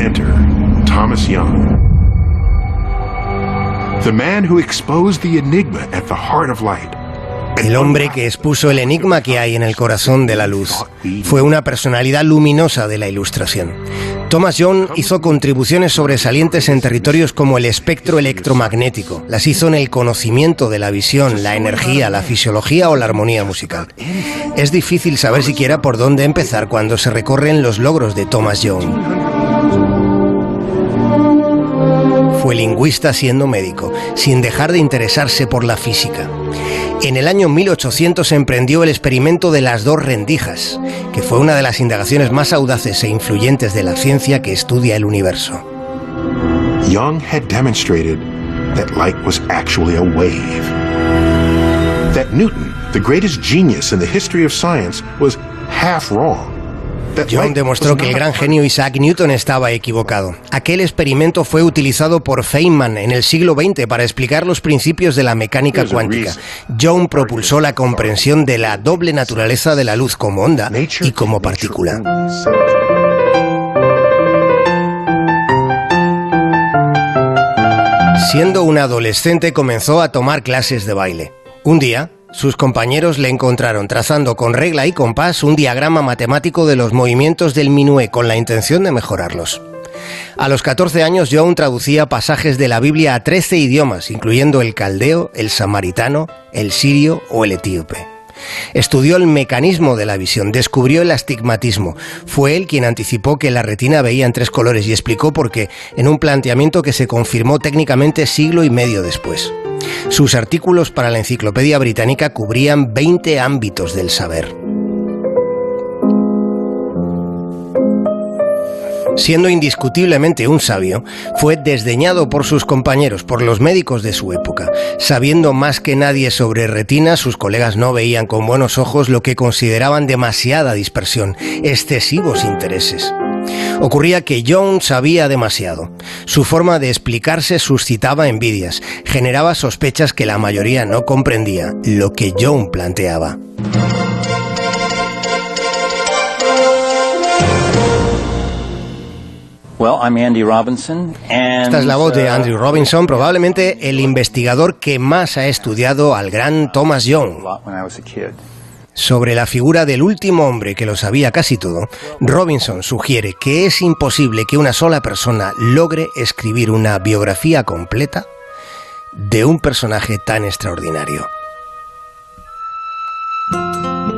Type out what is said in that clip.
enter Thomas Young, the man who exposed the enigma at the heart of light. El hombre que expuso el enigma que hay en el corazón de la luz. Fue una personalidad luminosa de la ilustración. Thomas Young hizo contribuciones sobresalientes en territorios como el espectro electromagnético. Las hizo en el conocimiento de la visión, la energía, la fisiología o la armonía musical. Es difícil saber siquiera por dónde empezar cuando se recorren los logros de Thomas Young. Fue lingüista siendo médico, sin dejar de interesarse por la física. En el año 1800 emprendió el experimento de las dos rendijas, que fue una de las indagaciones más audaces e influyentes de la ciencia que estudia el universo. Young had demonstrated that light was actually a wave. That Newton, the greatest genius in the history of science, was half wrong. Young demostró que el gran genio Isaac Newton estaba equivocado. Aquel experimento fue utilizado por Feynman en el siglo XX para explicar los principios de la mecánica cuántica. Young propulsó la comprensión de la doble naturaleza de la luz como onda y como partícula. Siendo un adolescente comenzó a tomar clases de baile. Un día, sus compañeros le encontraron trazando con regla y compás un diagrama matemático de los movimientos del minué con la intención de mejorarlos. A los 14 años John traducía pasajes de la Biblia a 13 idiomas, incluyendo el caldeo, el samaritano, el sirio o el etíope. Estudió el mecanismo de la visión, descubrió el astigmatismo. Fue él quien anticipó que la retina veía en tres colores y explicó por qué, en un planteamiento que se confirmó técnicamente siglo y medio después. Sus artículos para la Enciclopedia Británica cubrían 20 ámbitos del saber. Siendo indiscutiblemente un sabio, fue desdeñado por sus compañeros, por los médicos de su época. Sabiendo más que nadie sobre retina, sus colegas no veían con buenos ojos lo que consideraban demasiada dispersión, excesivos intereses. Ocurría que John sabía demasiado. Su forma de explicarse suscitaba envidias, generaba sospechas que la mayoría no comprendía lo que John planteaba. Esta es la voz de uh, Andrew Robinson, probablemente el investigador que más ha estudiado al gran Thomas Young. Sobre la figura del último hombre que lo sabía casi todo, Robinson sugiere que es imposible que una sola persona logre escribir una biografía completa de un personaje tan extraordinario.